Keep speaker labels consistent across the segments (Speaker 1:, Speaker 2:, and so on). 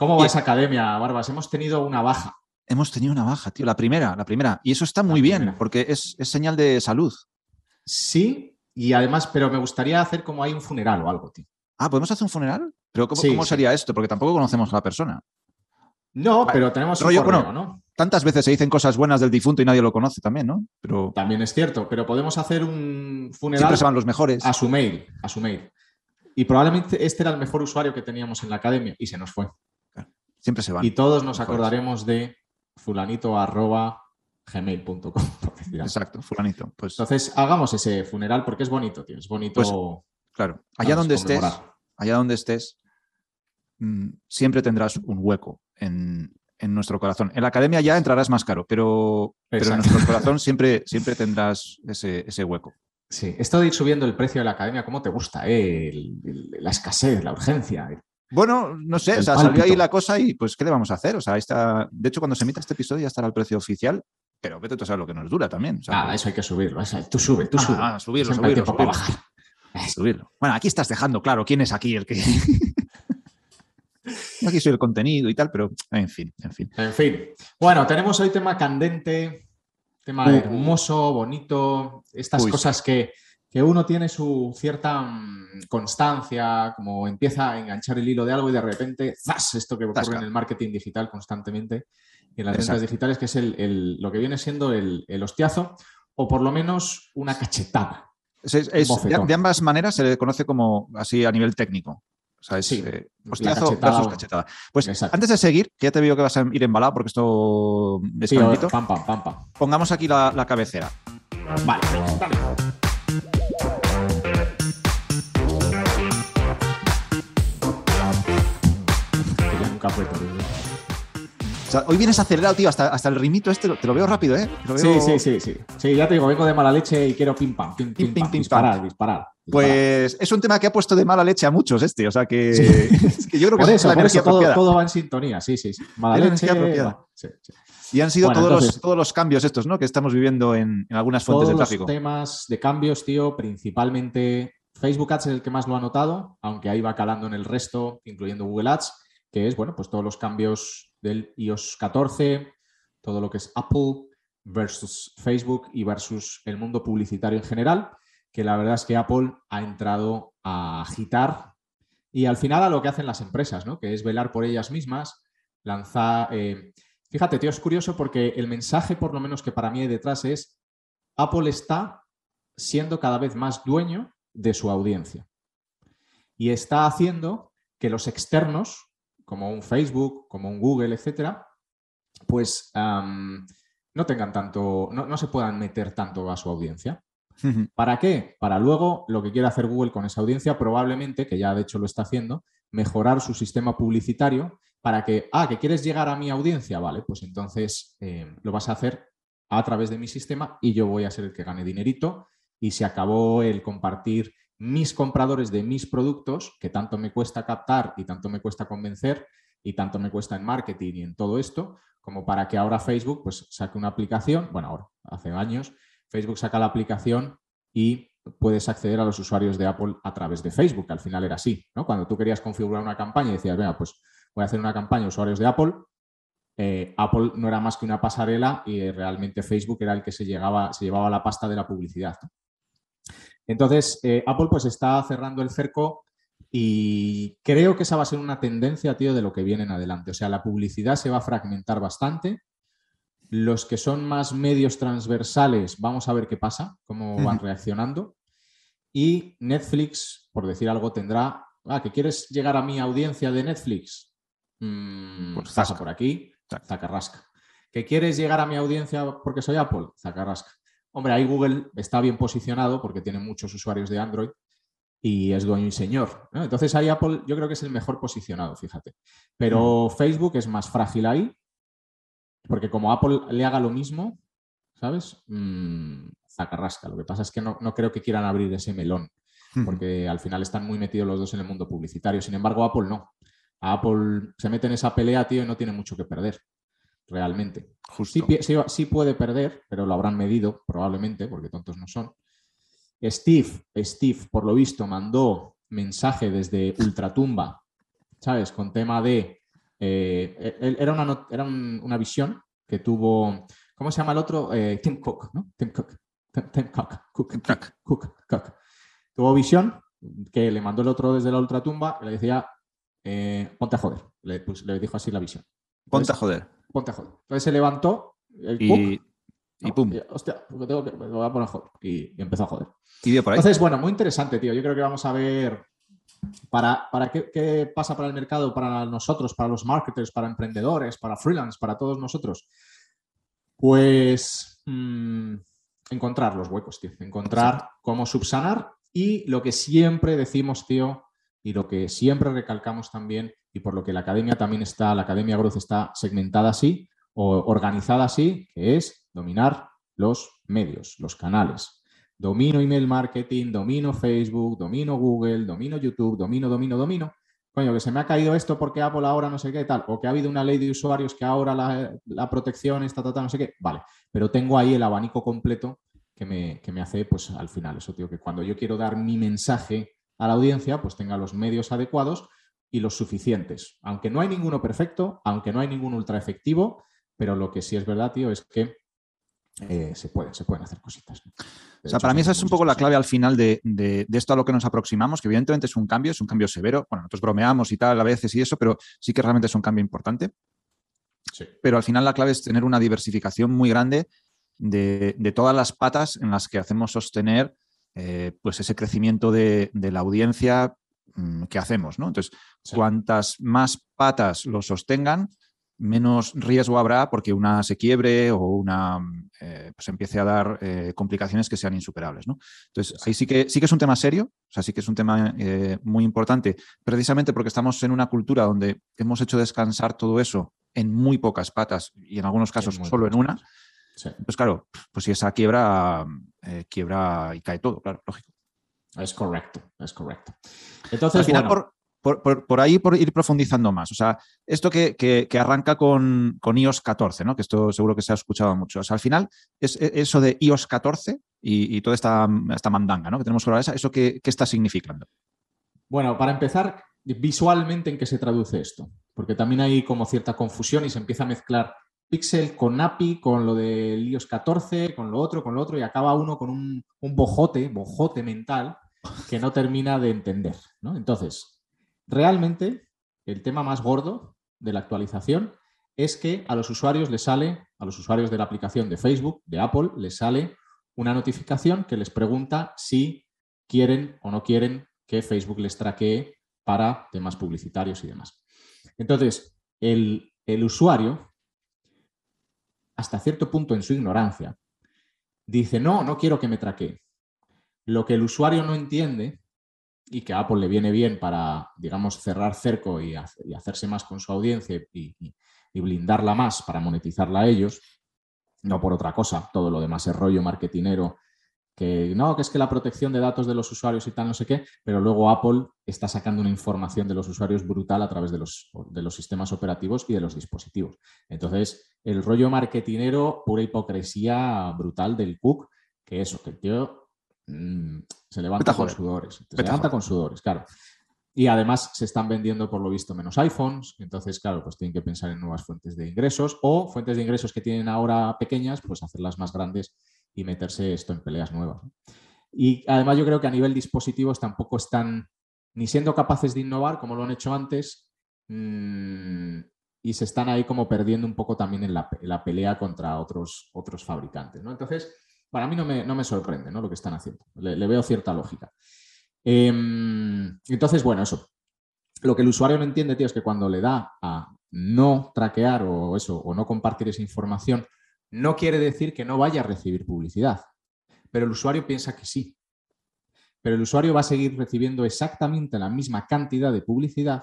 Speaker 1: ¿Cómo va esa academia, Barbas? Hemos tenido una baja.
Speaker 2: Hemos tenido una baja, tío, la primera, la primera. Y eso está muy bien, porque es, señal de salud.
Speaker 1: Sí, y además, pero me gustaría hacer como hay un funeral o algo, tío.
Speaker 2: Ah, ¿podemos hacer un funeral? Pero ¿cómo, sería esto? Porque tampoco conocemos a la persona.
Speaker 1: No, pero tenemos un correo, ¿no?
Speaker 2: Tantas veces se dicen cosas buenas del difunto y nadie lo conoce también, ¿no? Pero...
Speaker 1: También es cierto, pero podemos hacer un funeral.
Speaker 2: Siempre se van los mejores.
Speaker 1: A su mail, a su mail. Y probablemente este era el mejor usuario que teníamos en la academia y se nos fue.
Speaker 2: Siempre se van.
Speaker 1: Y todos nos acordaremos de fulanito arroba gmail.com.
Speaker 2: Exacto, fulanito. Pues...
Speaker 1: Entonces, hagamos ese funeral porque es bonito, tío. Es bonito. Pues,
Speaker 2: claro, allá donde estés, allá donde estés, siempre tendrás un hueco en, nuestro corazón. En la academia ya entrarás más caro, pero, en nuestro corazón siempre, siempre tendrás ese, hueco.
Speaker 1: Sí, esto de ir subiendo el precio de la academia, ¿cómo te gusta? Eh? la escasez, la urgencia.
Speaker 2: Bueno, no sé, o sea, salió ahí la cosa y pues, ¿qué le vamos a hacer? O sea, está. De hecho, cuando se emita este episodio ya estará el precio oficial, pero vete tú a saber lo que nos dura también.
Speaker 1: ah, eso hay que subirlo. Tú sube, tú sube.
Speaker 2: Ah, subirlo, subirlo, subirlo. Bueno, aquí estás dejando claro quién es aquí el que. aquí soy el contenido y tal, pero en fin, en fin.
Speaker 1: En fin. Bueno, tenemos hoy tema candente, tema hermoso, bonito, estas cosas que que uno tiene su cierta mm, constancia, como empieza a enganchar el hilo de algo y de repente, ¡zas! Esto que ocurre en el marketing digital constantemente y en las ventas digitales, que es lo que viene siendo el, hostiazo o por lo menos una cachetada.
Speaker 2: de, ambas maneras se le conoce como así a nivel técnico. O sea, es eh, hostiazo versus cachetada. Pues antes de seguir, que ya te veo que vas a ir embalado porque esto es
Speaker 1: sí, pam, pam, pam,
Speaker 2: Pongamos aquí la, la cabecera.
Speaker 1: Vale,
Speaker 2: hoy vienes acelerado, tío, hasta, hasta el rimito este, te lo veo rápido, ¿eh?
Speaker 1: Sí, sí, sí, sí. Sí, ya te digo, vengo de mala leche y quiero pim pam, pim, pim, pim, disparar, disparar,
Speaker 2: Pues es un tema que ha puesto de mala leche a muchos este, o sea que, yo creo que
Speaker 1: es la energía todo, todo, va en sintonía, sí, sí. Mala leche,
Speaker 2: Y han sido todos, los, todos los cambios estos, ¿no? Que estamos viviendo en, algunas fuentes de tráfico.
Speaker 1: Los temas de cambios, tío, principalmente Facebook Ads es el que más lo ha notado, aunque ahí va calando en el resto, incluyendo Google Ads que es, bueno, pues todos los cambios del iOS 14, todo lo que es Apple versus Facebook y versus el mundo publicitario en general, que la verdad es que Apple ha entrado a agitar y al final a lo que hacen las empresas, ¿no? Que es velar por ellas mismas, lanzar... Eh, fíjate, tío, es curioso porque el mensaje, por lo menos que para mí hay detrás, es Apple está siendo cada vez más dueño de su audiencia y está haciendo que los externos como un Facebook, como un Google, etcétera, pues no tengan tanto, no, se puedan meter tanto a su audiencia. ¿Para qué? Para luego lo que quiere hacer Google con esa audiencia, probablemente, que ya de hecho lo está haciendo, mejorar su sistema publicitario para que, ah, que quieres llegar a mi audiencia, vale, pues entonces eh, lo vas a hacer a través de mi sistema y yo voy a ser el que gane dinerito y se acabó el compartir mis compradores de mis productos, que tanto me cuesta captar y tanto me cuesta convencer y tanto me cuesta en marketing y en todo esto, como para que ahora Facebook pues, saque una aplicación, bueno, ahora, hace años, Facebook saca la aplicación y puedes acceder a los usuarios de Apple a través de Facebook, que al final era así, ¿no? Cuando tú querías configurar una campaña y decías, venga, pues voy a hacer una campaña de usuarios de Apple, eh, Apple no era más que una pasarela y realmente Facebook era el que se, llegaba, se llevaba la pasta de la publicidad. Entonces, eh, Apple pues está cerrando el cerco y creo que esa va a ser una tendencia, tío, de lo que viene en adelante. O sea, la publicidad se va a fragmentar bastante. Los que son más medios transversales, vamos a ver qué pasa, cómo van reaccionando. Y Netflix, por decir algo, tendrá, ah, que quieres llegar a mi audiencia de Netflix, mm, pues pasa por aquí, zacarrasca. Que quieres llegar a mi audiencia porque soy Apple, zacarrasca. Hombre, ahí Google está bien posicionado porque tiene muchos usuarios de Android y es dueño y señor. Entonces ahí Apple yo creo que es el mejor posicionado, fíjate. Pero mm. Facebook es más frágil ahí, porque como Apple le haga lo mismo, ¿sabes? Mm, zacarrasca. Lo que pasa es que no, no, creo que quieran abrir ese melón, porque al final están muy metidos los dos en el mundo publicitario. Sin embargo, Apple no. A Apple se mete en esa pelea, tío, y no tiene mucho que perder realmente. Sí, sí, puede perder, pero lo habrán medido probablemente, porque tontos no son. Steve, Steve, por lo visto, mandó mensaje desde Ultratumba, ¿sabes? Con tema de eh, e, era, una, era una visión que tuvo, ¿cómo se llama el otro? Eh, Tim Cook, ¿no? Tim Cook. Tim, Cook. Cook, Cook. Cook. Tuvo visión que le mandó el otro desde la ultratumba y le decía, eh, ponte a joder. Le, pues, le, dijo así la visión.
Speaker 2: Ponte a joder.
Speaker 1: Ponte a joder. Entonces se levantó el
Speaker 2: y, y pum.
Speaker 1: hostia, tengo que, me voy a poner a joder. Y, empezó a joder.
Speaker 2: Y por ahí.
Speaker 1: Entonces, bueno, muy interesante, tío. Yo creo que vamos a ver para, para qué, qué, pasa para el mercado, para nosotros, para los marketers, para emprendedores, para freelance, para todos nosotros. Pues mmm, encontrar los huecos, tío. Encontrar cómo subsanar y lo que siempre decimos, tío, y lo que siempre recalcamos también, y por lo que la academia también está, la Academia Growth está segmentada así o organizada así, que es dominar los medios, los canales. Domino email marketing, domino Facebook, domino Google, domino YouTube, domino, domino, domino. Coño, que se me ha caído esto porque Apple ahora no sé qué tal, o que ha habido una ley de usuarios que ahora la, protección está tratando no sé qué. Vale, pero tengo ahí el abanico completo que me, que me hace, pues al final, eso, tío, que cuando yo quiero dar mi mensaje a la audiencia, pues tenga los medios adecuados y los suficientes. Aunque no hay ninguno perfecto, aunque no hay ningún ultra efectivo, pero lo que sí es verdad, tío, es que eh, se, pueden, se pueden hacer cositas.
Speaker 2: O sea, para mí esa es un poco la clave al final de, de, esto a lo que nos aproximamos, que evidentemente es un cambio, es un cambio severo. Bueno, nosotros bromeamos y tal a veces y eso, pero sí que realmente es un cambio importante. Sí. Pero al final la clave es tener una diversificación muy grande de, de todas las patas en las que hacemos sostener eh, pues ese crecimiento de, la audiencia mm, que hacemos, ¿no? Entonces, cuantas más patas lo sostengan, menos riesgo habrá porque una se quiebre o una eh, pues empiece a dar eh, complicaciones que sean insuperables. ¿no? Entonces, ahí sí que, sí que es un tema serio, o sea, sí que es un tema muy importante, precisamente porque estamos en una cultura donde hemos hecho descansar todo eso en muy pocas patas y en algunos casos solo en una. Pues claro, pues si esa quiebra, eh, quiebra y cae todo, claro, lógico.
Speaker 1: Es correcto, es correcto. Entonces,
Speaker 2: Al final, por, ahí por ir profundizando más. O sea, esto que, arranca con, con, iOS 14, ¿no? Que esto seguro que se ha escuchado mucho. Al final, es, e, eso de iOS 14 y, toda esta, esta, mandanga, ¿no? Que tenemos ahora, ¿eso qué, qué está significando?
Speaker 1: Bueno, para empezar, visualmente en qué se traduce esto, porque también hay como cierta confusión y se empieza a mezclar Pixel con API, con lo del iOS 14, con lo otro, con lo otro, y acaba uno con un, bojote, bojote mental que no termina de entender. Entonces, realmente el tema más gordo de la actualización es que a los usuarios les sale, a los usuarios de la aplicación de Facebook, de Apple, les sale una notificación que les pregunta si quieren o no quieren que Facebook les traquee para temas publicitarios y demás. Entonces, el, el usuario hasta cierto punto en su ignorancia, dice, no, no quiero que me traquee. Lo que el usuario no entiende y que a Apple le viene bien para, digamos, cerrar cerco y, hacerse más con su audiencia y, blindarla más para monetizarla a ellos, no por otra cosa, todo lo demás es rollo marketinero que no, que es que la protección de datos de los usuarios y tal, no sé qué, pero luego Apple está sacando una información de los usuarios brutal a través de los, de los sistemas operativos y de los dispositivos. Entonces, el rollo marketinero, pura hipocresía brutal del Cook, que eso, que el tío mm, se levanta con sudores. Se levanta con sudores, claro. Y además se están vendiendo, por lo visto, menos iPhones. Entonces, claro, pues tienen que pensar en nuevas fuentes de ingresos o fuentes de ingresos que tienen ahora pequeñas, pues hacerlas más grandes y meterse esto en peleas nuevas. Y además yo creo que a nivel dispositivos tampoco están ni siendo capaces de innovar como lo han hecho antes mm, y se están ahí como perdiendo un poco también en la, pelea contra otros, otros fabricantes. ¿no? Entonces, para mí no me, sorprende ¿no? lo que están haciendo. Le, veo cierta lógica. Em, entonces, bueno, eso. Lo que el usuario no entiende, tío, es que cuando le da a no traquear o eso, o no compartir esa información, no quiere decir que no vaya a recibir publicidad, pero el usuario piensa que sí. Pero el usuario va a seguir recibiendo exactamente la misma cantidad de publicidad.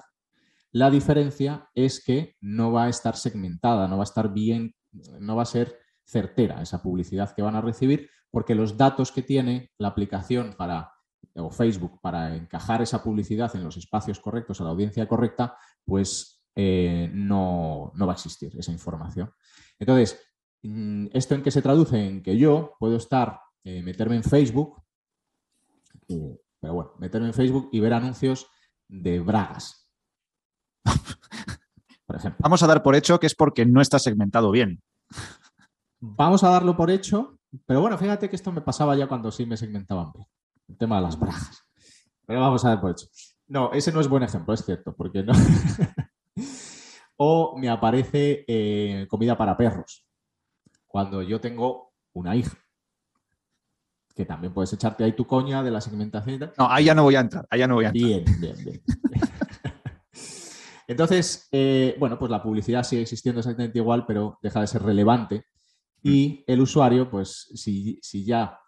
Speaker 1: La diferencia es que no va a estar segmentada, no va a estar bien, no va a ser certera esa publicidad que van a recibir, porque los datos que tiene la aplicación para o Facebook para encajar esa publicidad en los espacios correctos a la audiencia correcta, pues eh, no, no va a existir esa información. Entonces, Mm, ¿Esto en qué se traduce? En que yo puedo estar, eh, meterme en Facebook, eh, pero bueno, meterme en Facebook y ver anuncios de bragas.
Speaker 2: Vamos a dar por hecho que es porque no está segmentado bien.
Speaker 1: Vamos a darlo por hecho, pero bueno, fíjate que esto me pasaba ya cuando sí me segmentaban bien. El tema de las brajas. Pero vamos a dar por hecho. No, ese no es buen ejemplo, es cierto, porque no. o me aparece eh, comida para perros. Cuando yo tengo una hija. Que también puedes echarte ahí tu coña de la segmentación y tal.
Speaker 2: No, ahí ya no voy a entrar. Ahí ya no voy a entrar.
Speaker 1: Bien, bien, bien. Entonces, eh, bueno, pues la publicidad sigue existiendo exactamente igual, pero deja de ser relevante. Y el usuario, pues si, si ya,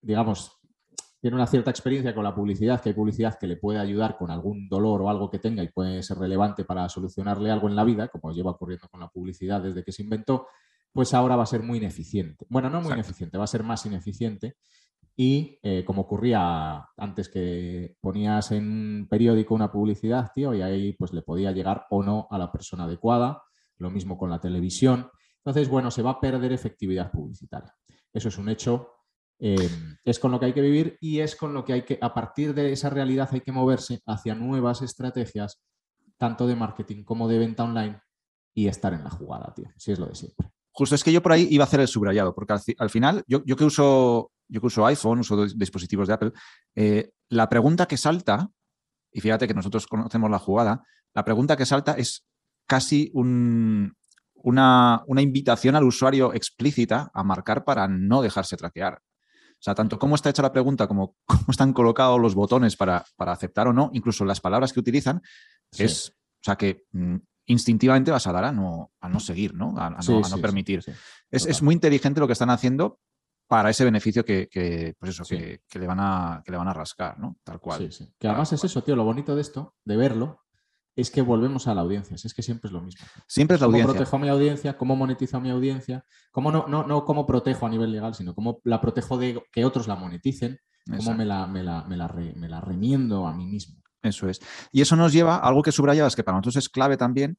Speaker 1: digamos, tiene una cierta experiencia con la publicidad, que hay publicidad que le puede ayudar con algún dolor o algo que tenga y puede ser relevante para solucionarle algo en la vida, como lleva ocurriendo con la publicidad desde que se inventó, pues ahora va a ser muy ineficiente. Bueno, no muy ineficiente, va a ser más ineficiente. Y eh, como ocurría antes que ponías en periódico una publicidad, tío, y ahí pues le podía llegar o no a la persona adecuada. Lo mismo con la televisión. Entonces, bueno, se va a perder efectividad publicitaria. Eso es un hecho Em, es con lo que hay que vivir y es con lo que hay que, a partir de esa realidad hay que moverse hacia nuevas estrategias, tanto de marketing como de venta online y estar en la jugada, tío. Si es lo de siempre.
Speaker 2: Justo es que yo por ahí iba a hacer el subrayado, porque al, final, yo, que uso, yo que uso iPhone, uso dispositivos de Apple, eh, la pregunta que salta, y fíjate que nosotros conocemos la jugada, la pregunta que salta es casi una, una, invitación al usuario explícita a marcar para no dejarse traquear. O sea, tanto cómo está hecha la pregunta como cómo están colocados los botones para, aceptar o no, incluso las palabras que utilizan, es, o sea, que mm, instintivamente vas a dar a no, a no seguir, ¿no? A, no, permitir. Es, muy inteligente lo que están haciendo para ese beneficio que, pues eso, que, le van a, que le van a rascar, ¿no? Tal cual.
Speaker 1: Que además es eso, tío, lo bonito de esto, de verlo, es que volvemos a la audiencia. Es que siempre es lo mismo.
Speaker 2: Siempre es la audiencia.
Speaker 1: ¿Cómo protejo a mi audiencia? ¿Cómo monetizo a mi audiencia? ¿Cómo no, no, no cómo protejo a nivel legal, sino cómo la protejo de que otros la moneticen? ¿Cómo me la, me, la, me, la remiendo a mí mismo?
Speaker 2: Eso es. Y eso nos lleva a algo que subrayabas, que para nosotros es clave también,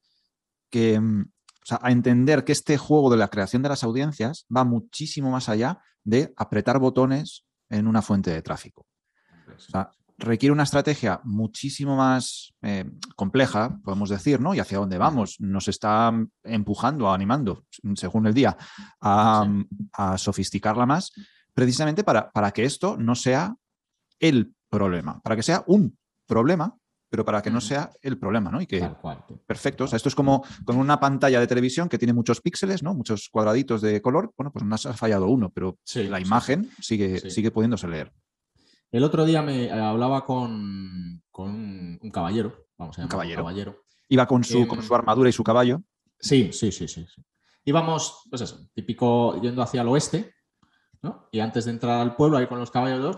Speaker 2: que, mm, o sea, a entender que este juego de la creación de las audiencias va muchísimo más allá de apretar botones en una fuente de tráfico. O sea, requiere una estrategia muchísimo más eh, compleja, podemos decir, ¿no? Y hacia dónde vamos. Nos está empujando, animando, según el día, a, sofisticarla más, precisamente para, para, que esto no sea el problema, para que sea un problema, pero para que no sea el problema, ¿no? Y que, perfecto, o sea, esto es como con una pantalla de televisión que tiene muchos píxeles, ¿no? Muchos cuadraditos de color, bueno, pues nos ha fallado uno, pero la imagen sigue, sigue pudiéndose leer.
Speaker 1: El otro día me eh, hablaba con, un caballero, vamos a llamar caballero. caballero.
Speaker 2: Iba con su, con su armadura y su caballo.
Speaker 1: Sí, sí, sí, sí, Íbamos, pues eso, típico yendo hacia el oeste, ¿no? Y antes de entrar al pueblo, ahí con los caballeros,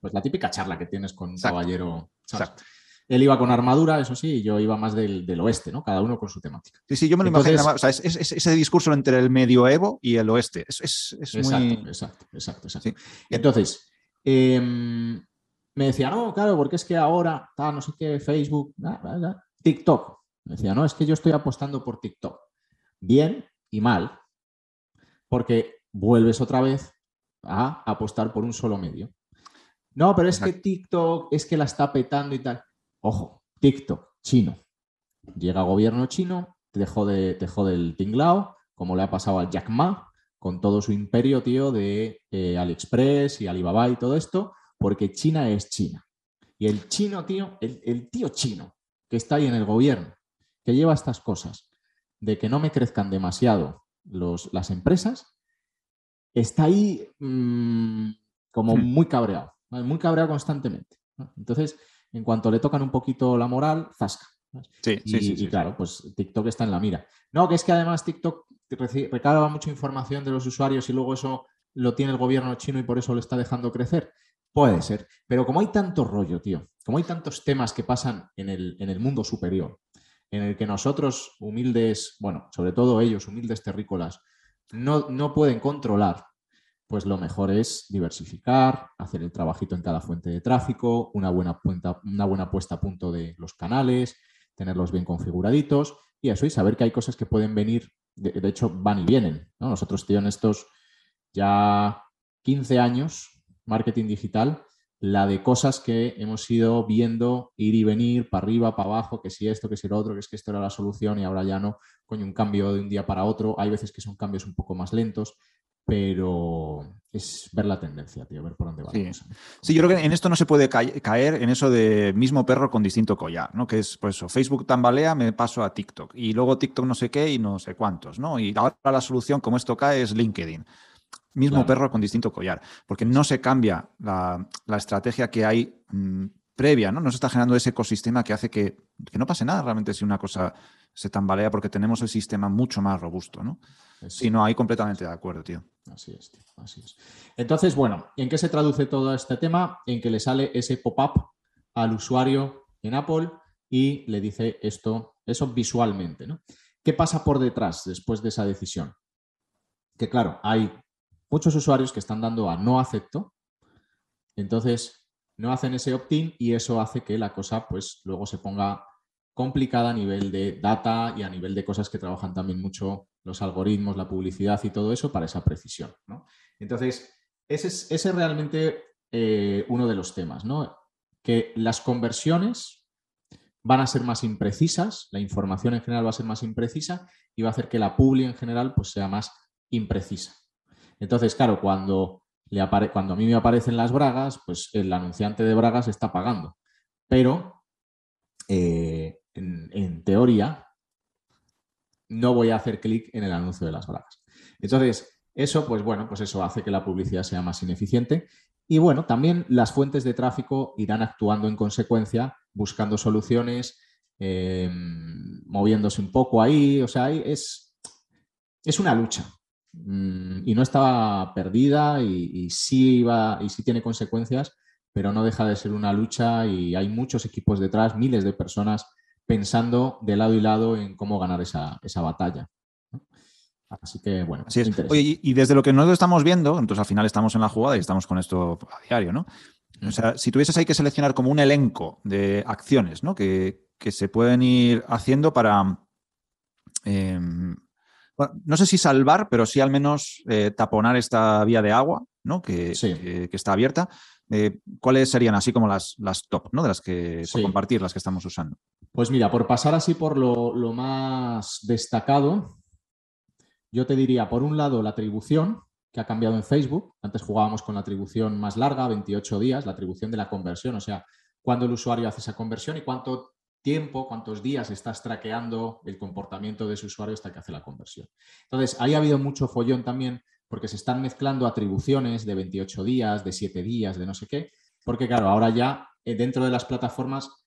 Speaker 1: pues la típica charla que tienes con un caballero. Exacto. Él iba con armadura, eso sí, y yo iba más del, oeste, ¿no? Cada uno con su temática.
Speaker 2: Sí, sí, yo me lo imagino. O sea, es, ese discurso entre el medioevo y el oeste. Es,
Speaker 1: exacto, muy... exacto, exacto, exacto. Entonces, Em, me decía, no, claro, porque es que ahora, no sé qué, Facebook, TikTok. Me decía, no, es que yo estoy apostando por TikTok. Bien y mal, porque vuelves otra vez a apostar por un solo medio. No, pero es que TikTok es que la está petando y tal. Ojo, TikTok, chino. Llega gobierno chino, te dejó, de, dejó del tinglao, como le ha pasado al Jack Ma, con todo su imperio, tío, de eh, AliExpress y Alibaba y todo esto, porque China es China. Y el chino, tío, el, tío chino que está ahí en el gobierno, que lleva estas cosas, de que no me crezcan demasiado los, las empresas, está ahí mm, como hmm. muy cabreado, muy cabreado constantemente. Entonces, en cuanto le tocan un poquito la moral, zasca.
Speaker 2: Sí, sí, sí,
Speaker 1: y claro, pues TikTok está en la mira. No, que es que además TikTok recarga mucha información de los usuarios y luego eso lo tiene el gobierno chino y por eso lo está dejando crecer. Puede ser. Pero como hay tanto rollo, tío, como hay tantos temas que pasan en el, en el mundo superior, en el que nosotros, humildes, bueno, sobre todo ellos, humildes terrícolas, no, no pueden controlar, pues lo mejor es diversificar, hacer el trabajito en cada fuente de tráfico, una buena, una buena puesta a punto de los canales, tenerlos bien configuraditos y eso, y saber que hay cosas que pueden venir de, hecho van y vienen. Nosotros, tío, en estos ya 15 años, marketing digital, la de cosas que hemos ido viendo ir y venir para arriba, para abajo, que si esto, que si lo otro, que es que esto era la solución y ahora ya no, coño, un cambio de un día para otro. Hay veces que son cambios un poco más lentos, pero es ver la tendencia, tío, ver por dónde va.
Speaker 2: Sí. yo creo que en esto no se puede caer en eso de mismo perro con distinto collar, ¿no? Que es, pues eso, Facebook tambalea, me paso a TikTok y luego TikTok no sé qué y no sé cuántos, ¿no? Y ahora la solución, como esto cae, es LinkedIn mismo perro con distinto collar, porque no se cambia la, estrategia que hay mm, previa, ¿no? No se está generando ese ecosistema que hace que, no pase nada realmente si una cosa se tambalea, porque tenemos el sistema mucho más robusto, ¿no? Sí, no, ahí completamente de acuerdo, tío.
Speaker 1: Así es, tío, así es. Entonces, bueno, ¿en qué se traduce todo este tema? En que le sale ese pop-up al usuario en Apple y le dice esto, eso visualmente, ¿no? ¿Qué pasa por detrás después de esa decisión? Que claro, hay muchos usuarios que están dando a no acepto, entonces no hacen ese opt-in y eso hace que la cosa pues luego se ponga complicada a nivel de data y a nivel de cosas que trabajan también mucho los algoritmos, la publicidad y todo eso para esa precisión. Entonces, ese es, realmente eh, uno de los temas, ¿no? que las conversiones van a ser más imprecisas, la información en general va a ser más imprecisa y va a hacer que la publi en general pues, sea más imprecisa. Entonces, claro, cuando, le cuando a mí me aparecen las bragas, pues el anunciante de bragas está pagando. Pero, eh, en, teoría, no voy a hacer clic en el anuncio de las bragas. Entonces, eso, pues bueno, pues eso hace que la publicidad sea más ineficiente. Y bueno, también las fuentes de tráfico irán actuando en consecuencia, buscando soluciones, eh, moviéndose un poco ahí. O sea, es, es una lucha. Mm, y no estaba perdida y, sí iba, y sí tiene consecuencias, pero no deja de ser una lucha y hay muchos equipos detrás, miles de personas pensando de lado y lado en cómo ganar esa, batalla. Así que, bueno.
Speaker 2: Así es. y desde lo que nosotros estamos viendo, entonces al final estamos en la jugada y estamos con esto a diario, ¿no? O sea, si tuvieses ahí que seleccionar como un elenco de acciones, ¿no? Que, se pueden ir haciendo para em, no sé si salvar, pero sí al menos eh, taponar esta vía de agua, ¿no? Que, está abierta. Eh, ¿Cuáles serían así como las, las top, ¿no? De las que, por compartir, las que estamos usando?
Speaker 1: Pues mira, por pasar así por lo, más destacado, yo te diría, por un lado, la atribución, que ha cambiado en Facebook. Antes jugábamos con la atribución más larga, 28 días, la atribución de la conversión, o sea, cuando el usuario hace esa conversión y cuánto tiempo, cuántos días estás traqueando el comportamiento de ese usuario hasta que hace la conversión. Entonces, ahí ha habido mucho follón también porque se están mezclando atribuciones de 28 días, de 7 días, de no sé qué, porque claro, ahora ya eh, dentro de las plataformas,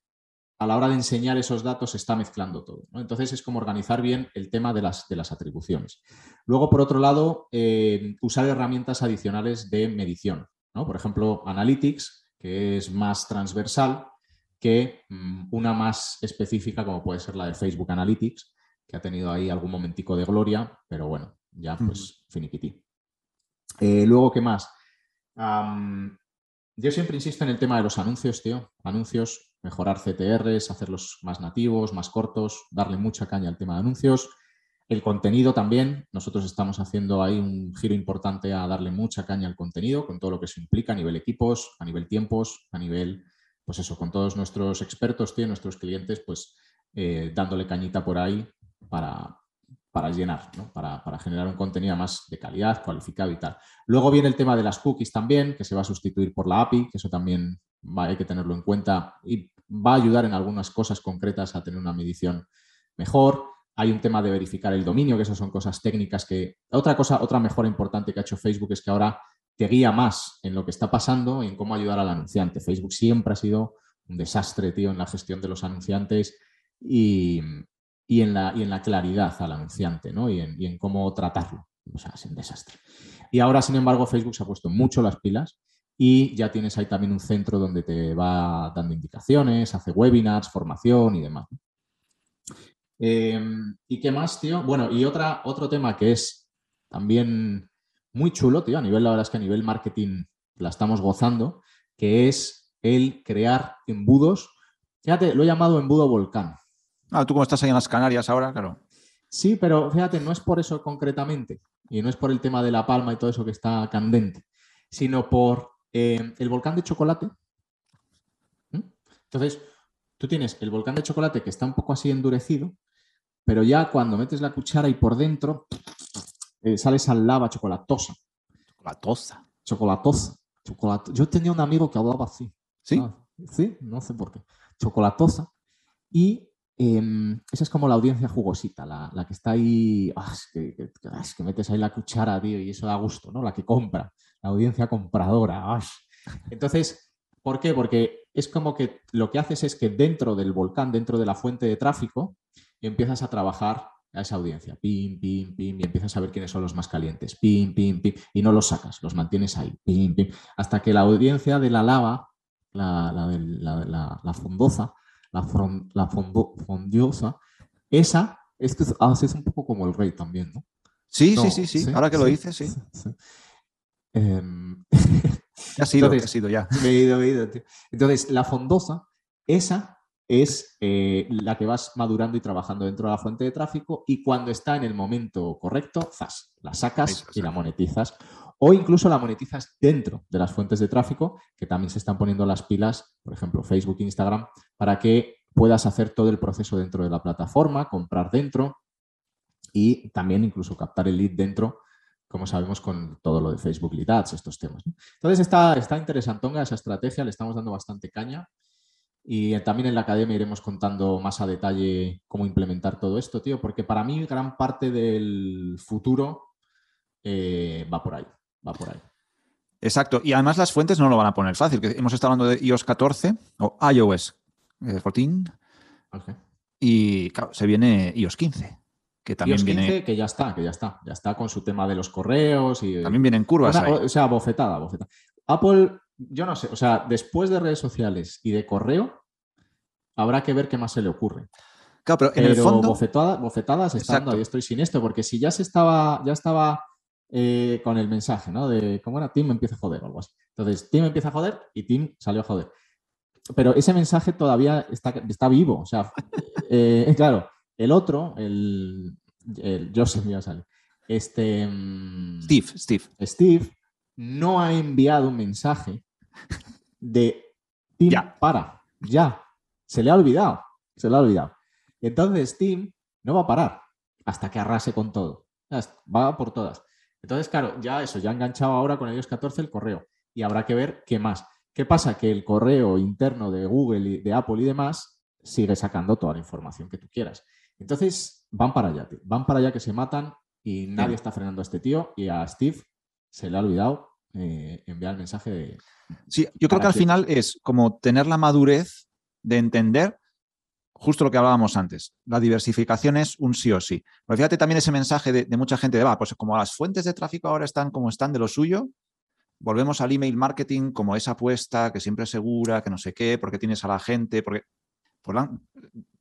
Speaker 1: a la hora de enseñar esos datos, se está mezclando todo. Entonces, es como organizar bien el tema de las, de las atribuciones. Luego, por otro lado, eh, usar herramientas adicionales de medición. Por ejemplo, Analytics, que es más transversal, que mm, una más específica como puede ser la de Facebook Analytics, que ha tenido ahí algún momentico de gloria, pero bueno, ya pues finiquití. Eh, luego, ¿qué más? yo siempre insisto en el tema de los anuncios, tío. Anuncios, mejorar CTRs, hacerlos más nativos, más cortos, darle mucha caña al tema de anuncios. El contenido también, nosotros estamos haciendo ahí un giro importante a darle mucha caña al contenido, con todo lo que eso implica a nivel equipos, a nivel tiempos, a nivel pues eso, con todos nuestros expertos, tío, nuestros clientes, pues eh, dándole cañita por ahí para, para llenar, ¿no? para, generar un contenido más de calidad, cualificado y tal. Luego viene el tema de las cookies también, que se va a sustituir por la API, que eso también hay que tenerlo en cuenta y va a ayudar en algunas cosas concretas a tener una medición mejor. Hay un tema de verificar el dominio, que esas son cosas técnicas que... Otra cosa, otra mejora importante que ha hecho Facebook es que ahora te guía más en lo que está pasando y en cómo ayudar al anunciante. Facebook siempre ha sido un desastre, tío, en la gestión de los anunciantes y, en, la, y en, la, claridad al anunciante, ¿no? Y en, cómo tratarlo. O sea, es un desastre. Y ahora, sin embargo, Facebook se ha puesto mucho las pilas y ya tienes ahí también un centro donde te va dando indicaciones, hace webinars, formación y demás. Em, ¿Y qué más, tío? Bueno, y otra, otro tema que es también muy chulo, tío, a nivel, la verdad es que a nivel marketing la estamos gozando, que es el crear embudos. Fíjate, lo he llamado embudo volcán.
Speaker 2: Ah, tú como estás ahí en las Canarias ahora, claro.
Speaker 1: Sí, pero fíjate, no es por eso concretamente, y no es por el tema de la palma y todo eso que está candente, sino por eh, el volcán de chocolate, Entonces, tú tienes el volcán de chocolate que está un poco así endurecido, pero ya cuando metes la cuchara y por dentro eh, sale esa lava chocolatosa.
Speaker 2: Chocolatosa.
Speaker 1: Chocolatosa. Yo tenía un amigo que hablaba así.
Speaker 2: ¿Sí?
Speaker 1: Ah, sí, no sé por qué. Chocolatosa. Y em, esa es como la audiencia jugosita, la, que está ahí, ah, ah, que, metes ahí la cuchara, tío, y eso da gusto, ¿no? La que compra, la audiencia compradora. Entonces, ¿por qué? Porque es como que lo que haces es que dentro del volcán, dentro de la fuente de tráfico, empiezas a trabajar a esa audiencia, pim, pim, pim, y empiezas a ver quiénes son los más calientes, pim, pim, pim, y no los sacas, los mantienes ahí, pim, pim, hasta que la audiencia de la lava, la, la, la, fondosa, la, la fondiosa, esa es que es un poco como el rey también, ¿no?
Speaker 2: Sí, sí, sí, sí, ahora que lo dices, sí.
Speaker 1: Em,
Speaker 2: ha sido, ha sido ya.
Speaker 1: Me he ido, he ido, Entonces, la fondosa, esa es eh, la que vas madurando y trabajando dentro de la fuente de tráfico y cuando está en el momento correcto, ¡zas! la sacas y la monetizas. O incluso la monetizas dentro de las fuentes de tráfico, que también se están poniendo las pilas, por ejemplo, Facebook, Instagram, para que puedas hacer todo el proceso dentro de la plataforma, comprar dentro y también incluso captar el lead dentro, como sabemos con todo lo de Facebook Lead estos temas. Entonces está, está interesantonga esa estrategia, le estamos dando bastante caña. Y también en la academia iremos contando más a detalle cómo implementar todo esto, tío, porque para mí gran parte del futuro eh, va por ahí, va por ahí.
Speaker 2: Exacto, y además las fuentes no lo van a poner fácil, que hemos estado hablando de iOS 14 o iOS 14 eh, y claro, se viene iOS 15, que también
Speaker 1: iOS
Speaker 2: 15,
Speaker 1: viene... que ya está, que ya está, ya está con su tema de los correos y...
Speaker 2: También vienen curvas
Speaker 1: O sea, bofetada, bofetada. Apple yo no sé, o sea, después de redes sociales y de correo, habrá que ver qué más se le ocurre.
Speaker 2: Claro, pero en el fondo.
Speaker 1: bofetadas estando ahí estoy sin esto, porque si ya se estaba, ya estaba eh, con el mensaje, ¿no? De cómo era Tim empieza a joder o algo así. Entonces, Tim empieza a joder y Tim salió a joder. Pero ese mensaje todavía está, está vivo. O sea, eh, claro, el otro, el, el Joseph ya sale. Este.
Speaker 2: Mm, Steve, Steve.
Speaker 1: Steve no ha enviado un mensaje de Tim, para, ya. Se le ha olvidado, se le ha olvidado. Entonces Tim no va a parar hasta que arrase con todo. Va por todas. Entonces, claro, ya eso, ya ha enganchado ahora con iOS 14 el correo y habrá que ver qué más. ¿Qué pasa? Que el correo interno de Google, y de Apple y demás sigue sacando toda la información que tú quieras. Entonces, van para allá, van para allá que se matan y nadie está frenando a este tío y a Steve se le ha olvidado eh, enviar el mensaje de,
Speaker 2: Sí, yo creo que al final es como tener la madurez de entender justo lo que hablábamos antes. La diversificación es un sí o sí. Pero fíjate también ese mensaje de, mucha gente de, va, pues como las fuentes de tráfico ahora están como están de lo suyo, volvemos al email marketing como esa apuesta que siempre es segura, que no sé qué, porque tienes a la gente, porque... Pues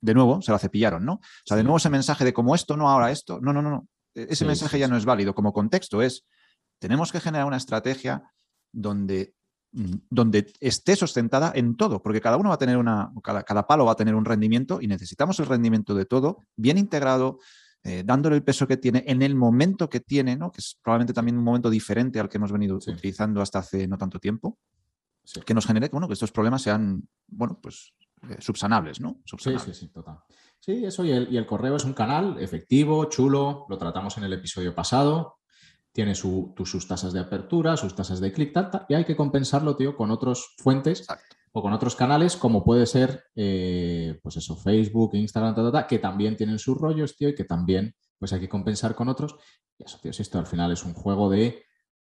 Speaker 2: de nuevo, se la cepillaron, ¿no? O sea, de nuevo ese mensaje de como esto, no ahora esto. No, no, no, no. E-, ese mensaje ya no es válido. Como contexto es, tenemos que generar una estrategia donde donde esté sustentada en todo, porque cada uno va a tener una, cada, cada, palo va a tener un rendimiento y necesitamos el rendimiento de todo bien integrado, eh, dándole el peso que tiene en el momento que tiene, ¿no? que es probablemente también un momento diferente al que hemos venido utilizando hasta hace no tanto tiempo, que nos genere bueno, que estos problemas sean bueno, pues, eh, subsanables, ¿no?
Speaker 1: Sí, sí, sí, total. Sí, eso y el, y el correo es un canal efectivo, chulo, lo tratamos en el episodio pasado, tiene sus tasas de apertura, sus tasas de clic, y hay que compensarlo, tío, con otras fuentes o con otros canales, como puede ser, eh, pues eso, Facebook, Instagram, que también tienen sus rollos, tío, y que también, pues hay que compensar con otros. Y eso, tío, esto al final es un juego de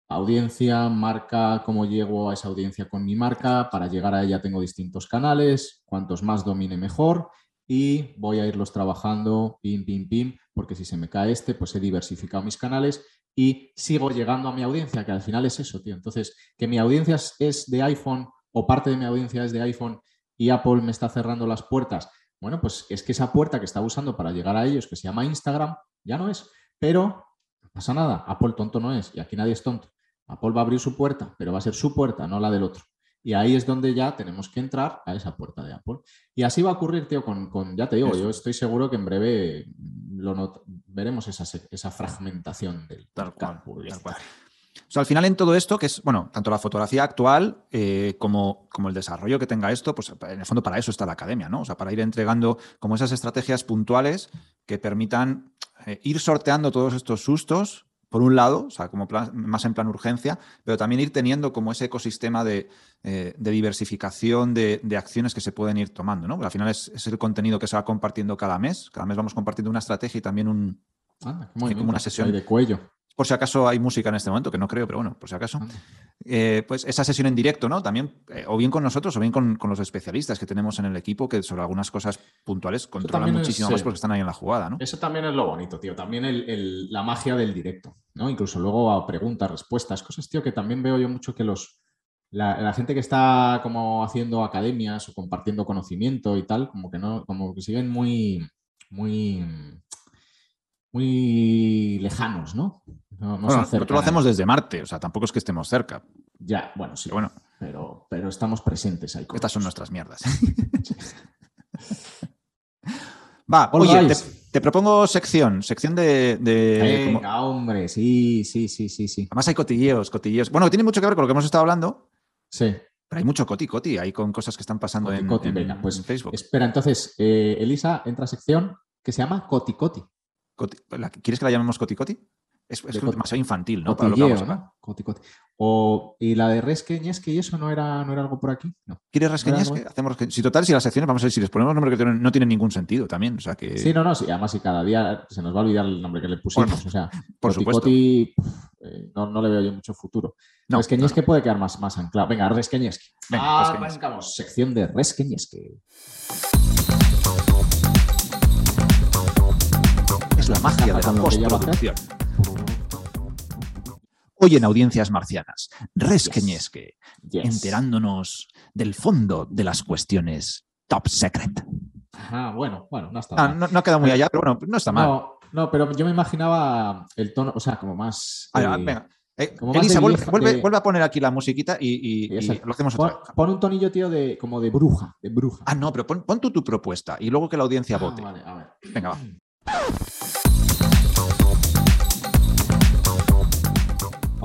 Speaker 1: audiencia, marca, cómo llego a esa audiencia con mi marca, para llegar a ella tengo distintos canales, cuantos más domine mejor, y voy a irlos trabajando, pim, pim, pim, porque si se me cae este, pues he diversificado mis canales y sigo llegando a mi audiencia, que al final es eso, tío. Entonces, que mi audiencia es de iPhone o parte de mi audiencia es de iPhone y Apple me está cerrando las puertas. Bueno, pues es que esa puerta que estaba usando para llegar a ellos, que se llama Instagram, ya no es. Pero no pasa nada, Apple tonto no es y aquí nadie es tonto. Apple va a abrir su puerta, pero va a ser su puerta, no la del otro. Y ahí es donde ya tenemos que entrar a esa puerta de Apple. Y así va a ocurrir, tío, con, con ya te digo, yo estoy seguro que en breve lo veremos esa, esa fragmentación del
Speaker 2: tal cual, O sea, al final en todo esto, que es, bueno, tanto la fotografía actual eh, como, como, el desarrollo que tenga esto, pues en el fondo para eso está la academia, ¿no? O sea, para ir entregando como esas estrategias puntuales que permitan eh, ir sorteando todos estos sustos, por un lado, o sea, como más en plan urgencia, pero también ir teniendo como ese ecosistema de, eh, diversificación de, acciones que se pueden ir tomando, ¿no? Porque al final es, el contenido que se va compartiendo cada mes. Cada mes vamos compartiendo una estrategia y también un,
Speaker 1: como una sesión de cuello
Speaker 2: por si acaso hay música en este momento, que no creo, pero bueno, por si acaso. Eh, pues esa sesión en directo, ¿no? También, eh, o bien con nosotros, o bien con, los especialistas que tenemos en el equipo, que sobre algunas cosas puntuales controlan muchísimo más porque están ahí en la jugada, ¿no?
Speaker 1: Eso también es lo bonito, tío. También la magia del directo, ¿no? Incluso luego a preguntas, respuestas, cosas, tío, que también veo yo mucho que los. La, gente que está como haciendo academias o compartiendo conocimiento y tal, como que no, como que siguen muy, muy muy lejanos, ¿no?
Speaker 2: No, nosotros lo hacemos desde Marte, o sea, tampoco es que estemos cerca.
Speaker 1: Ya, bueno, sí. Pero, bueno, pero, pero estamos presentes ahí.
Speaker 2: Estas son nuestras mierdas. Va, oye, te, propongo sección, sección de...
Speaker 1: Venga, hombre, sí, sí, sí, sí, sí.
Speaker 2: Además hay cotilleos, cotilleos. Bueno, tiene mucho que ver con lo que hemos estado hablando.
Speaker 1: Sí.
Speaker 2: Pero hay mucho coti, coti, hay con cosas que están pasando en,
Speaker 1: pues, Facebook. Espera, entonces, eh, Elisa, entra a sección que se llama Coti Coti.
Speaker 2: ¿Quieres que la llamemos Coti Coti? Es, demasiado infantil, ¿no?
Speaker 1: O, y la de Resque, y eso no era, no era algo por aquí.
Speaker 2: ¿Quieres Resque, Hacemos Si total, si las secciones, vamos a ver si les ponemos nombre que no tiene ningún sentido también. O sea que...
Speaker 1: Sí, no, no, sí. Además, si cada día se nos va a olvidar el nombre que le pusimos. o sea, por supuesto. Eh, no, le veo yo mucho futuro. No, puede quedar más, más anclado. Venga, Resqueñesque. Venga, ah, sección de Resqueñesque.
Speaker 2: la magia de la postproducción. Hoy en Audiencias Marcianas, Resqueñesque, enterándonos del fondo de las cuestiones top secret.
Speaker 1: Ah, bueno, bueno, no está
Speaker 2: ah, No, ha quedado muy allá, pero bueno, no está mal.
Speaker 1: No, pero yo me imaginaba el tono, o sea, como más.
Speaker 2: Ah, eh, venga. Eh, Elisa, vuelve, a poner aquí la musiquita y, lo hacemos otra
Speaker 1: vez. Pon un tonillo, tío, de, como de bruja, de bruja.
Speaker 2: Ah, no, pero pon, tú tu propuesta y luego que la audiencia vote.
Speaker 1: Vale, a ver.
Speaker 2: Venga, va.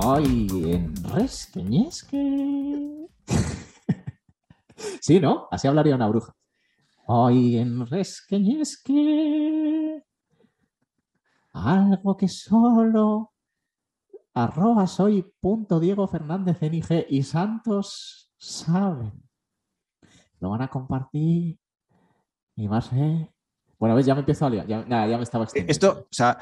Speaker 1: Ay, en resqueñesque. sí, ¿no? Así hablaría una bruja. Ay, en resqueñesque. Algo que solo arroba soy punto Diego Fernández y Santos saben. Lo van a compartir y va a ser. Bueno, ves, ya me empiezo a liar. Ya, ya me estaba extendiendo.
Speaker 2: Esto, o sea,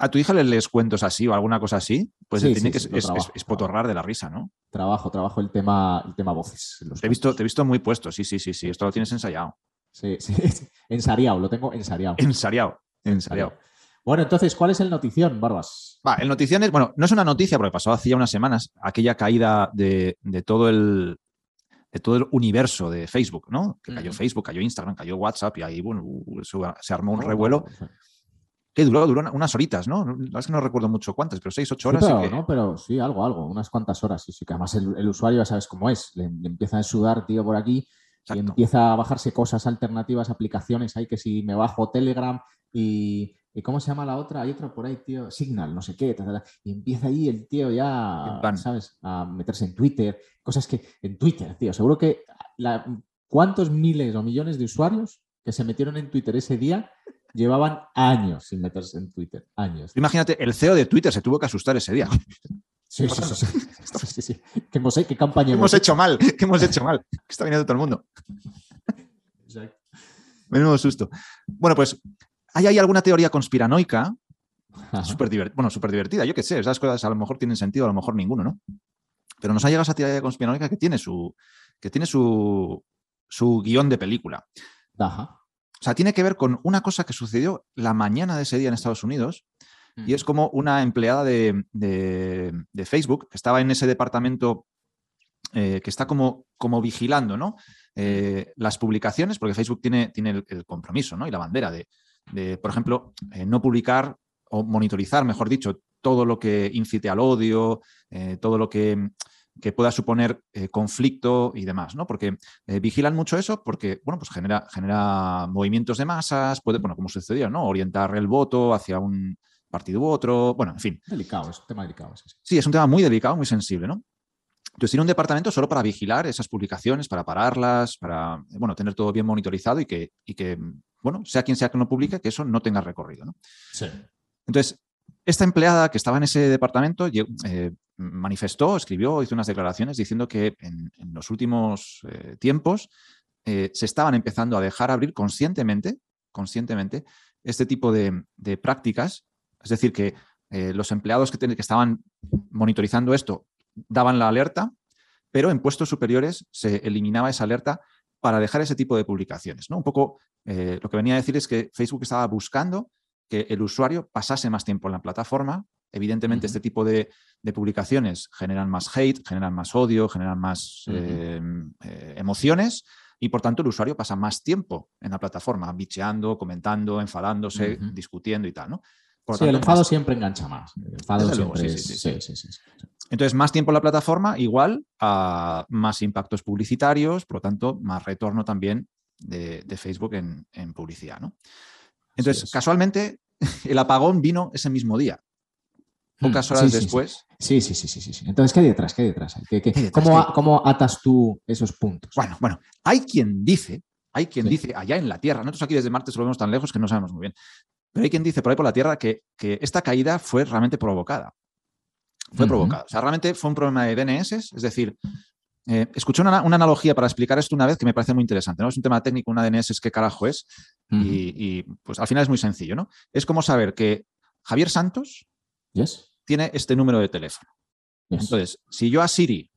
Speaker 2: a tu hija le lees cuentos así o alguna cosa así, pues tiene que es, potorrar de la risa, ¿no?
Speaker 1: Trabajo, trabajo el tema, el tema voces.
Speaker 2: Te he, visto, te he visto muy puesto, sí, sí, sí, sí. Esto lo tienes ensayado.
Speaker 1: Sí, sí, ensariado, lo tengo ensariado.
Speaker 2: Ensariado, ensariado.
Speaker 1: Bueno, entonces, ¿cuál es el notición, Barbas?
Speaker 2: Va, el notición es, bueno, no es una noticia porque pasó hace ya unas semanas aquella caída de, todo el de todo el universo de Facebook, ¿no? Que cayó Facebook, cayó Instagram, cayó WhatsApp y ahí, bueno, se armó un oh, revuelo que duró, duró unas horitas, ¿no? Es que no recuerdo mucho cuántas, pero seis, ocho horas.
Speaker 1: Sí, pero, ¿no? pero sí, algo, algo, unas cuantas horas. Sí, sí, que además el, usuario ya sabes cómo es. Le, empieza a sudar, tío, por aquí y empieza a bajarse cosas alternativas, aplicaciones. Hay que si me bajo Telegram y, ¿cómo se llama la otra? Hay otra por ahí, tío, Signal, no sé qué. y empieza ahí el tío ya, ¿sabes? A meterse en Twitter. Cosas que en Twitter, tío, seguro que ¿cuántos miles o millones de usuarios que se metieron en Twitter ese día Llevaban años sin meterse en Twitter, años.
Speaker 2: Imagínate, el CEO de Twitter se tuvo que asustar ese día.
Speaker 1: Sí, sí, sí, sí, ¿Qué, campaña
Speaker 2: hemos, hecho mal? ¿Qué hemos hecho mal? Que está viniendo todo el mundo. Exacto. Menudo susto. Bueno, pues ¿hay, hay alguna teoría conspiranoica súper bueno, súper divertida? Yo qué sé, esas cosas a lo mejor tienen sentido, a lo mejor ninguno, ¿no? Pero nos ha llegado esa teoría conspiranoica que tiene su, que tiene su, su guion de película.
Speaker 1: Ajá.
Speaker 2: O sea, tiene que ver con una cosa que sucedió la mañana de ese día en Estados Unidos. Y es como una empleada de, Facebook que estaba en ese departamento eh, que está como, como vigilando ¿no? Eh, las publicaciones, porque Facebook tiene, tiene el, compromiso ¿no? y la bandera de, por ejemplo, eh, no publicar o monitorizar, mejor dicho, todo lo que incite al odio, todo lo que que pueda suponer eh, conflicto y demás, ¿no? Porque eh, vigilan mucho eso porque, bueno, pues genera, genera movimientos de masas, puede, bueno, como sucedió, ¿no? Orientar el voto hacia un, partido u otro, bueno, en fin.
Speaker 1: Delicado, es un tema delicado.
Speaker 2: Sí, es un tema muy delicado, muy sensible, ¿no? Entonces tiene un departamento solo para vigilar esas publicaciones, para pararlas, para bueno, tener todo bien monitorizado y que, y que, bueno, sea quien sea que lo publique, que eso no tenga recorrido. ¿no?
Speaker 1: Sí.
Speaker 2: Entonces, esta empleada que estaba en ese departamento eh, manifestó, escribió, hizo unas declaraciones diciendo que en, los últimos eh, tiempos eh, se estaban empezando a dejar abrir conscientemente, conscientemente este tipo de, prácticas. Es decir, que los empleados que, que estaban monitorizando esto daban la alerta, pero en puestos superiores se eliminaba esa alerta para dejar ese tipo de publicaciones. ¿no? Un poco eh, lo que venía a decir es que Facebook estaba buscando que el usuario pasase más tiempo en la plataforma. Evidentemente, este tipo de, publicaciones generan más hate, generan más odio, generan más eh, eh, emociones y por tanto el usuario pasa más tiempo en la plataforma, bicheando, comentando, enfadándose, discutiendo y tal. ¿no?
Speaker 1: sí, el enfado siempre engancha más. El enfado siempre sí, sí, sí,
Speaker 2: Entonces, más tiempo en la plataforma, igual a más impactos publicitarios, por lo tanto, más retorno también de, Facebook en, publicidad. ¿no? Entonces, casualmente, el apagón vino ese mismo día. Pocas hmm, horas después.
Speaker 1: Sí, sí, sí, sí, sí. Entonces, ¿qué hay detrás? ¿Qué hay detrás? ¿Cómo, ¿Cómo, atas tú esos puntos?
Speaker 2: Bueno, bueno, hay quien dice, hay quien dice allá en la Tierra, nosotros aquí desde Marte lo vemos tan lejos que no sabemos muy bien, pero hay quien dice por ahí por la Tierra que, esta caída fue realmente provocada. Fue provocada. O sea, realmente fue un problema de DNS, es decir, eh, escuché una, analogía para explicar esto una vez que me parece muy interesante. ¿no? Es un tema técnico, una DNS es qué carajo es. y, pues al final es muy sencillo, ¿no? Es como saber que Javier Santos tiene este número de teléfono. Entonces, si yo a Siri,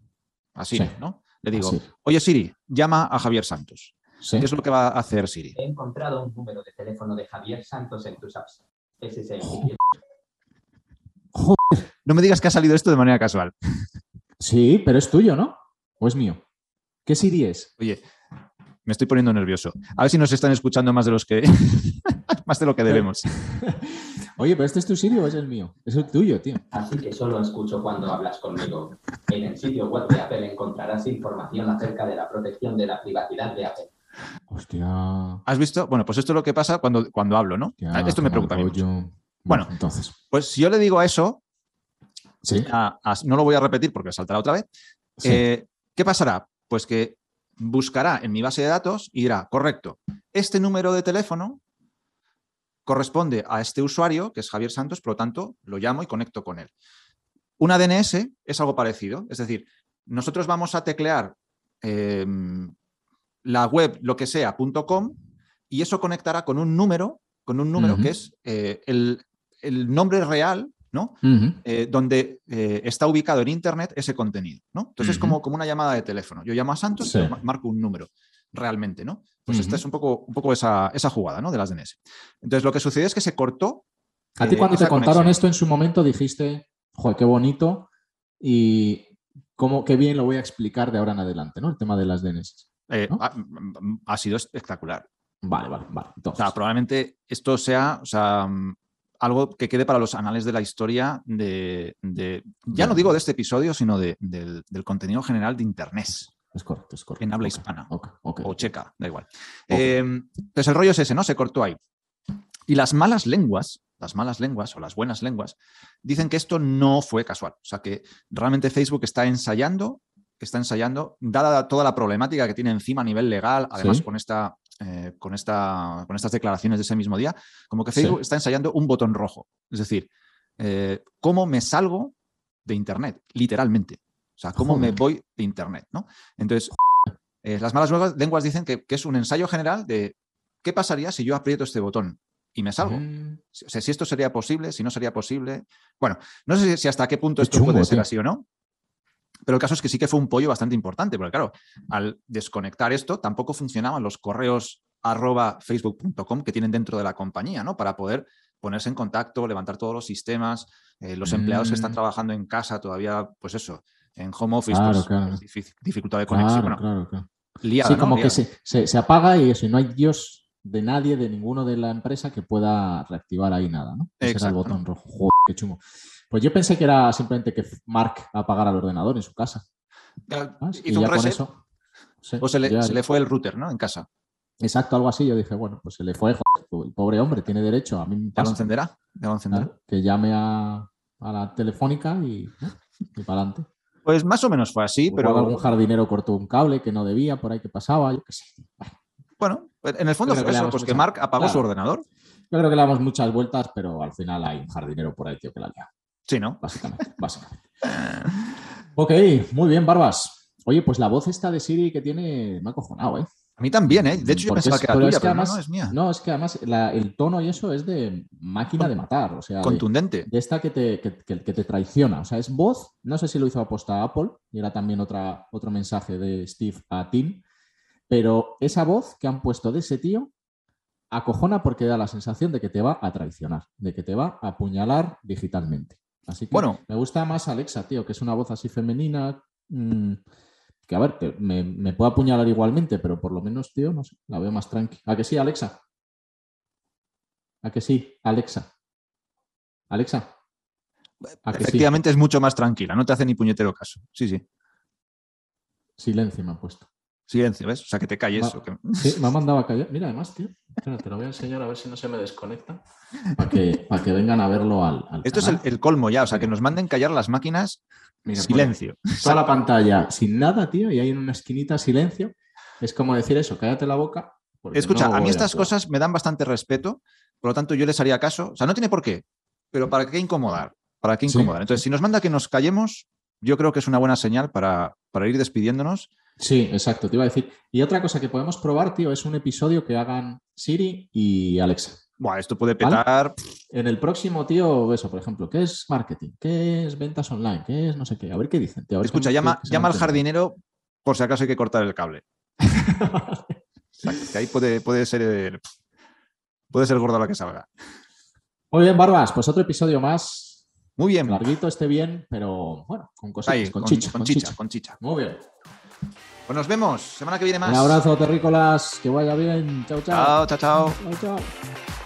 Speaker 2: a Siri, ¿no? Le digo, oye Siri, llama a Javier Santos. ¿Qué es lo que va a hacer Siri?
Speaker 3: He encontrado un número de teléfono de Javier Santos en tus apps. Ese es el
Speaker 2: Joder. No me digas que ha salido esto de manera casual.
Speaker 1: Sí, pero es tuyo, ¿no? ¿O es mío? ¿Qué Siri es?
Speaker 2: Oye, me estoy poniendo nervioso. A ver si nos están escuchando más de los que más de lo que debemos.
Speaker 1: Oye, pero este es tu Siri o es el mío? Es el tuyo, tío.
Speaker 3: Así que solo escucho cuando hablas conmigo. En el sitio web de Apple encontrarás información acerca de la protección de la privacidad de Apple.
Speaker 1: Hostia.
Speaker 2: ¿Has visto? Bueno, pues esto es lo que pasa cuando, cuando hablo, ¿no? esto me preocupa mucho. Bueno, entonces. Pues si yo le digo a eso, no lo voy a repetir porque saltará otra vez. Eh, ¿Qué pasará? Pues que buscará en mi base de datos y dirá, correcto, este número de teléfono corresponde a este usuario, que es Javier Santos, por lo tanto, lo llamo y conecto con él. Una DNS es algo parecido, es decir, nosotros vamos a teclear em, la web, lo que sea, .com, y eso conectará con un número, con un número que es eh, el, nombre real, ¿no? Eh, donde eh, está ubicado en Internet ese contenido, ¿no? Entonces es como, como una llamada de teléfono. Yo llamo a Santos y marco un número realmente, ¿no? Pues esta es un poco, un poco esa, esa, jugada, ¿no? De las DNS. Entonces lo que sucedió es que se cortó.
Speaker 1: A ti cuando te contaron esto en su momento dijiste, joder, qué bonito y cómo, qué bien lo voy a explicar de ahora en adelante, ¿no? El tema de las DNS.
Speaker 2: Eh, ha, sido espectacular.
Speaker 1: Vale, vale, vale.
Speaker 2: probablemente esto sea, o sea, mm, algo que quede para los anales de la historia de, ya no digo de este episodio, sino del, contenido general de Internet.
Speaker 1: Es correcto, es correcto.
Speaker 2: En habla hispana. o checa, da igual. Em, pues el rollo es ese, ¿no? Se cortó ahí. Y las malas lenguas, las malas lenguas o las buenas lenguas, dicen que esto no fue casual. O sea, que realmente Facebook está ensayando está ensayando, dada toda la problemática que tiene encima a nivel legal, además con, esta, eh, con, esta, con estas declaraciones de ese mismo día, como que Facebook está ensayando un botón rojo. Es decir, eh, ¿cómo me salgo de Internet? Literalmente. O sea, ¿cómo me voy de Internet? ¿no? Entonces, eh, las malas lenguas dicen que, es un ensayo general de qué pasaría si yo aprieto este botón y me salgo. Mm. O sea, si esto sería posible, si no sería posible. Bueno, no sé si hasta qué punto esto puede ser así o no, pero el caso es que sí que fue un pollo bastante importante, porque claro, al desconectar esto tampoco funcionaban los correos arroba facebook.com que tienen dentro de la compañía, ¿no? Para poder ponerse en contacto, levantar todos los sistemas, eh, los empleados que están mm. trabajando en casa todavía, pues eso, en home office, pues, dificultad de conexión. Claro, claro,
Speaker 1: sí, como que se, apaga y eso, y no hay Dios de nadie, de ninguno de la empresa que pueda reactivar ahí nada, ¿no? Ese el botón rojo. Joder, qué chungo. Pues yo pensé que era simplemente que Mark apagara el ordenador en su casa.
Speaker 2: Hizo un reset. o se le, fue el router, ¿no? En casa.
Speaker 1: Exacto, algo así. Yo dije, bueno, pues se le fue, el pobre hombre tiene derecho. A mí
Speaker 2: ¿Ya lo encenderá?
Speaker 1: que llame a, la telefónica y, para adelante.
Speaker 2: Pues más o menos fue así, pero.
Speaker 1: algún jardinero cortó un cable que no debía, por ahí que pasaba, yo qué sé.
Speaker 2: Bueno, en el fondo fue eso, pues que Mark apagó su ordenador.
Speaker 1: Yo creo que le damos muchas vueltas, pero al final hay un jardinero por ahí, tío, que la lía.
Speaker 2: Sí, ¿no?
Speaker 1: Básicamente, básicamente. ok, muy bien, Barbas. Oye, pues la voz esta de Siri que tiene me ha acojonado, ¿eh?
Speaker 2: A mí también, ¿eh? De hecho, yo pensaba que era tuya, pero no, es mía.
Speaker 1: No, es que además el tono y eso es de máquina de matar, o sea...
Speaker 2: Contundente.
Speaker 1: De, esta que te, que, te, traiciona. O sea, es voz, no sé si lo hizo aposta Apple, y era también otra, otro mensaje de Steve a Tim, pero esa voz que han puesto de ese tío acojona porque da la sensación de que te va a traicionar, de que te va a apuñalar digitalmente. Así que bueno, me gusta más Alexa, tío, que es una voz así femenina... Mm, que a ver, me, me puedo apuñalar igualmente, pero por lo menos, tío, no sé, la veo más tranqui. ¿A que sí, Alexa? ¿A que sí, Alexa? Alexa.
Speaker 2: Efectivamente es mucho más tranquila, no te hace ni puñetero caso. Sí, sí.
Speaker 1: Silencio me ha puesto.
Speaker 2: Silencio, ¿ves? O sea, que te calles.
Speaker 1: Sí, me ha mandado a callar. Mira, además, tío, te lo voy a enseñar a ver si no se me desconecta. Para que, para que vengan a verlo al.
Speaker 2: Esto es el, colmo ya, o sea, que nos manden callar las máquinas. silencio.
Speaker 1: toda la pantalla sin nada, tío, y hay en una esquinita silencio. Es como decir eso, cállate la boca.
Speaker 2: Escucha, a mí estas cosas me dan bastante respeto, por lo tanto yo les haría caso. O sea, no tiene por qué, pero ¿para qué incomodar? ¿Para qué incomodar? Entonces, si nos manda que nos callemos, yo creo que es una buena señal para, para ir despidiéndonos
Speaker 1: Sí, exacto, te iba a decir. Y otra cosa que podemos probar, tío, es un episodio que hagan Siri y Alexa.
Speaker 2: Bueno, esto puede petar.
Speaker 1: En el próximo, tío, eso, por ejemplo, ¿qué es marketing? ¿Qué es ventas online? ¿Qué es no sé qué? A ver qué dicen.
Speaker 2: Escucha, llama, llama al jardinero por si acaso hay que cortar el cable. que ahí puede, puede ser puede ser gordo lo que salga.
Speaker 1: Muy bien, Barbas, pues otro episodio más.
Speaker 2: Muy bien.
Speaker 1: Larguito esté bien, pero bueno, con cosas, con, chicha,
Speaker 2: con, chicha, con chicha.
Speaker 1: Muy bien.
Speaker 2: Pues nos vemos semana que viene más.
Speaker 1: Un abrazo, terrícolas. Que vaya bien. Chao, chao.
Speaker 2: Chao, chao, chao.
Speaker 1: Chao, chao.